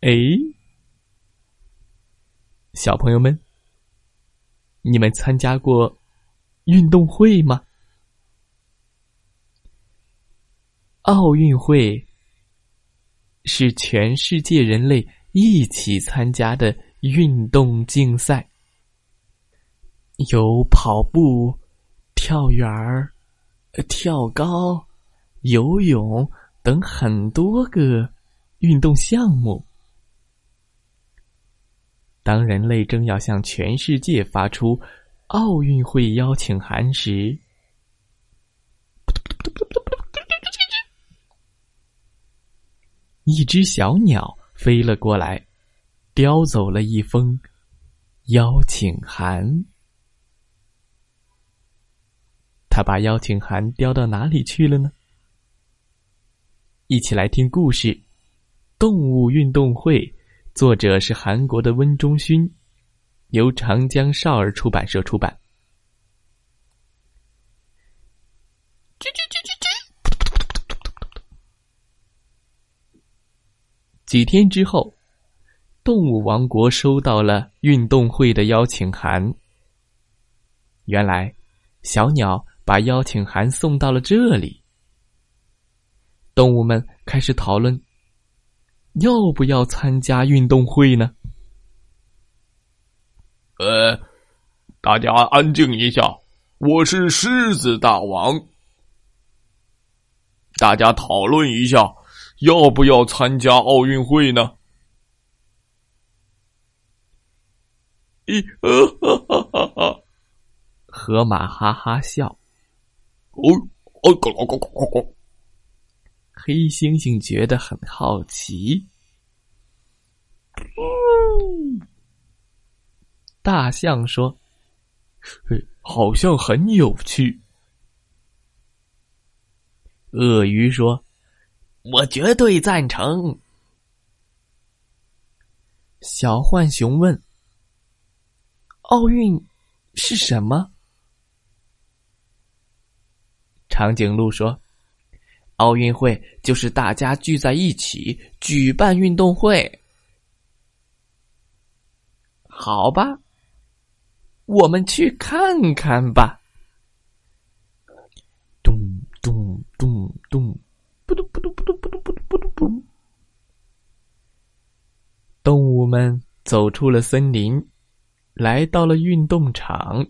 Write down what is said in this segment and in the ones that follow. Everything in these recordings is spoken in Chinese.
哎，小朋友们，你们参加过运动会吗？奥运会是全世界人类一起参加的运动竞赛，有跑步、跳远儿、跳高、游泳等很多个运动项目。当人类正要向全世界发出奥运会邀请函时，一只小鸟飞了过来，叼走了一封邀请函。他把邀请函叼到哪里去了呢？一起来听故事《动物运动会》。作者是韩国的温中勋，由长江少儿出版社出版。几天之后，动物王国收到了运动会的邀请函。原来，小鸟把邀请函送到了这里。动物们开始讨论。要不要参加运动会呢？呃，大家安静一下，我是狮子大王。大家讨论一下，要不要参加奥运会呢？咦，哈哈哈哈！河马哈哈笑。哦哦，咯咯咯。黑猩猩觉得很好奇。大象说：“好像很有趣。”鳄鱼说：“我绝对赞成。”小浣熊问：“奥运是什么？”长颈鹿说。奥运会就是大家聚在一起举办运动会，好吧，我们去看看吧。咚咚咚咚，扑通扑通扑通扑通扑通扑通扑。动物们走出了森林，来到了运动场。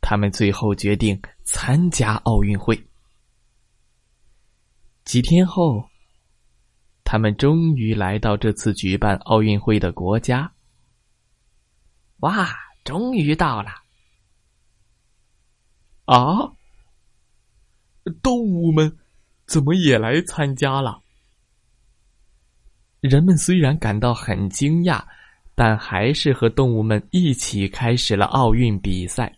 他们最后决定参加奥运会。几天后，他们终于来到这次举办奥运会的国家。哇，终于到了！啊，动物们怎么也来参加了？人们虽然感到很惊讶，但还是和动物们一起开始了奥运比赛。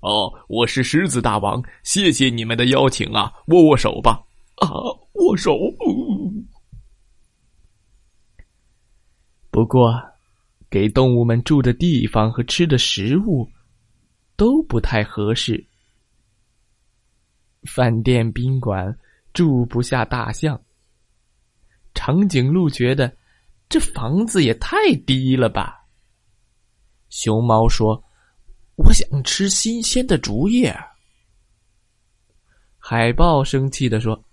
哦，我是狮子大王，谢谢你们的邀请啊！握握手吧。啊，握手。不过，给动物们住的地方和吃的食物都不太合适。饭店、宾馆住不下大象。长颈鹿觉得这房子也太低了吧。熊猫说：“我想吃新鲜的竹叶。”海豹生气的说。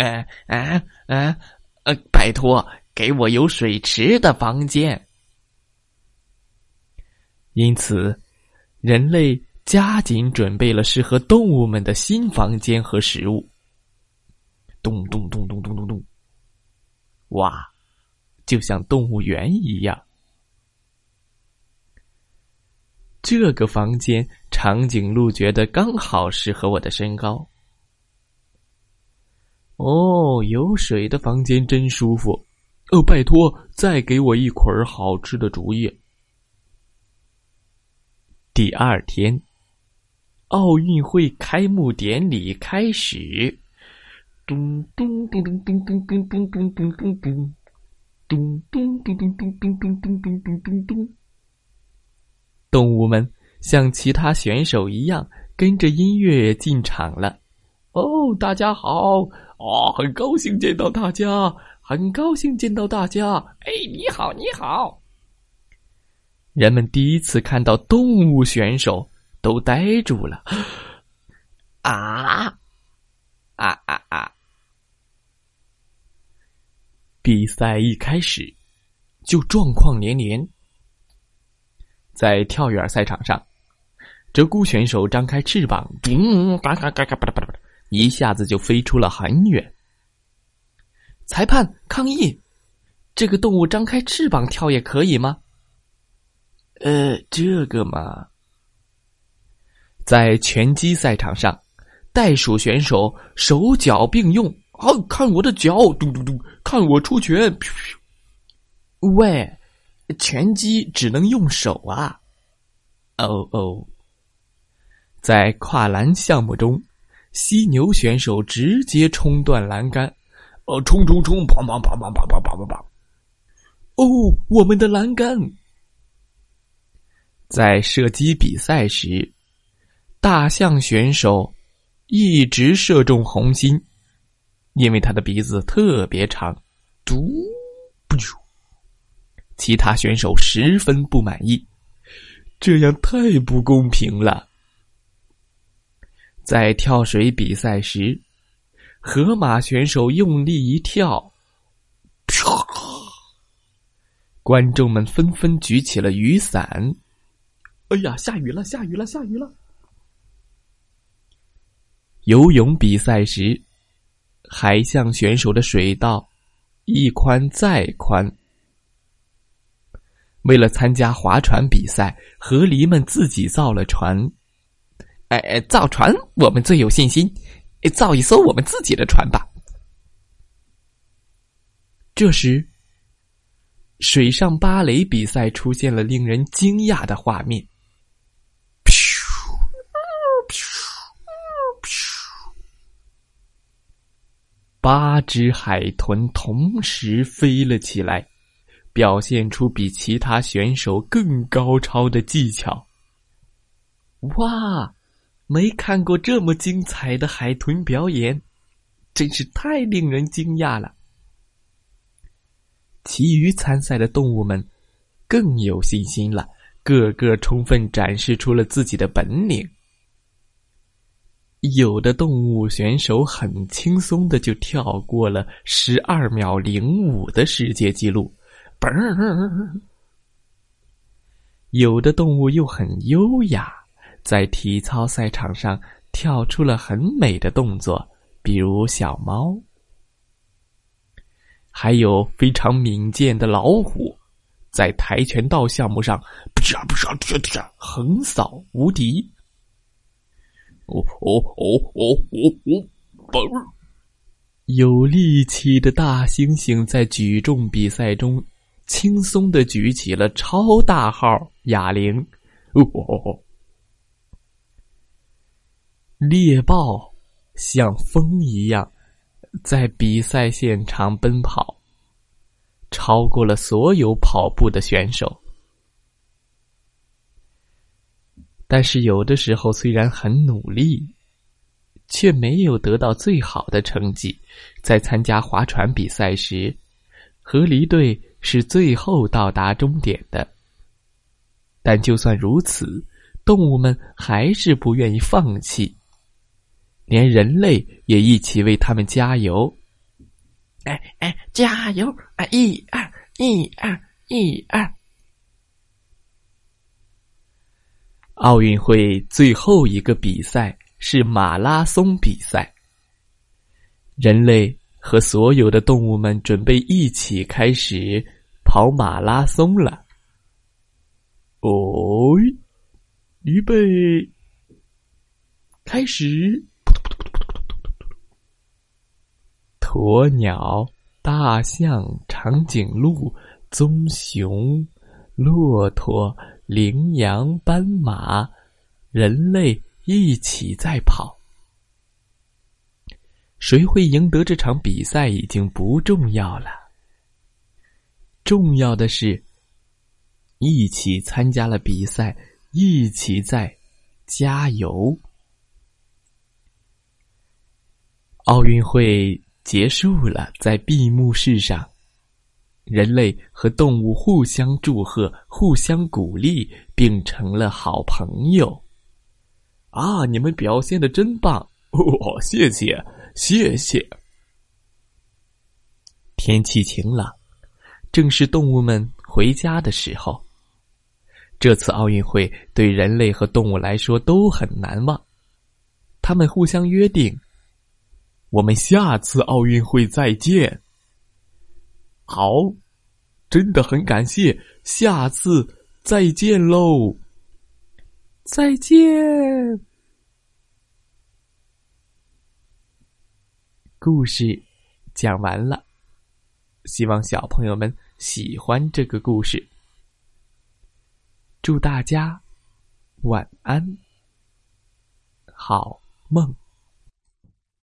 哎哎哎，呃，拜托，给我有水池的房间。因此，人类加紧准备了适合动物们的新房间和食物。咚咚咚咚咚咚咚，哇，就像动物园一样。这个房间，长颈鹿觉得刚好适合我的身高。哦，有水的房间真舒服。哦，拜托，再给我一捆好吃的竹叶。第二天，奥运会开幕典礼开始。咚咚咚咚咚咚咚咚咚咚咚咚，咚咚咚咚咚咚咚咚咚咚咚咚。动物们像其他选手一样，跟着音乐进场了。哦，大家好！哦，很高兴见到大家，很高兴见到大家。哎，你好，你好！人们第一次看到动物选手，都呆住了。啊啊啊啊！比赛一开始，就状况连连。在跳远赛场上，鹧鸪选手张开翅膀，咚，嘎嘎嘎嘎巴拉巴拉，一下子就飞出了很远。裁判抗议：这个动物张开翅膀跳也可以吗？呃，这个嘛，在拳击赛场上，袋鼠选手手脚并用。啊！看我的脚，嘟嘟嘟！看我出拳，喂，拳击只能用手啊！哦哦，在跨栏项目中，犀牛选手直接冲断栏杆，呃，冲冲冲！砰砰砰砰砰砰砰砰砰！哦，我们的栏杆！在射击比赛时，大象选手一直射中红心。因为他的鼻子特别长，嘟不啾。其他选手十分不满意，这样太不公平了。在跳水比赛时，河马选手用力一跳，啪！观众们纷纷举起了雨伞。哎呀，下雨了！下雨了！下雨了！游泳比赛时。海象选手的水道一宽再宽。为了参加划船比赛，河狸们自己造了船。哎哎，造船我们最有信心，造一艘我们自己的船吧。这时，水上芭蕾比赛出现了令人惊讶的画面。八只海豚同时飞了起来，表现出比其他选手更高超的技巧。哇，没看过这么精彩的海豚表演，真是太令人惊讶了。其余参赛的动物们更有信心了，个个充分展示出了自己的本领。有的动物选手很轻松的就跳过了十二秒零五的世界纪录，嘣！有的动物又很优雅，在体操赛场上跳出了很美的动作，比如小猫。还有非常敏捷的老虎，在跆拳道项目上，啪啪啪啪，横扫无敌。哦哦哦哦哦哦！有力气的大猩猩在举重比赛中轻松的举起了超大号哑铃。哦哦哦！猎豹像风一样在比赛现场奔跑，超过了所有跑步的选手。但是有的时候，虽然很努力，却没有得到最好的成绩。在参加划船比赛时，河狸队是最后到达终点的。但就算如此，动物们还是不愿意放弃，连人类也一起为他们加油。哎哎，加油！啊，一二，一二，一二。奥运会最后一个比赛是马拉松比赛。人类和所有的动物们准备一起开始跑马拉松了。哦，预备，开始！鸵鸟、大象、长颈鹿、棕熊、骆驼、羚羊、斑马、人类一起在跑。谁会赢得这场比赛已经不重要了，重要的是，一起参加了比赛，一起在加油。奥运会结束了，在闭幕式上，人类和动物互相祝贺，互相鼓励，并成了好朋友。啊，你们表现的真棒！哦，谢谢。谢谢。天气晴朗，正是动物们回家的时候。这次奥运会对人类和动物来说都很难忘。他们互相约定：“我们下次奥运会再见。”好，真的很感谢，下次再见喽！再见。故事讲完了，希望小朋友们喜欢这个故事。祝大家晚安，好梦。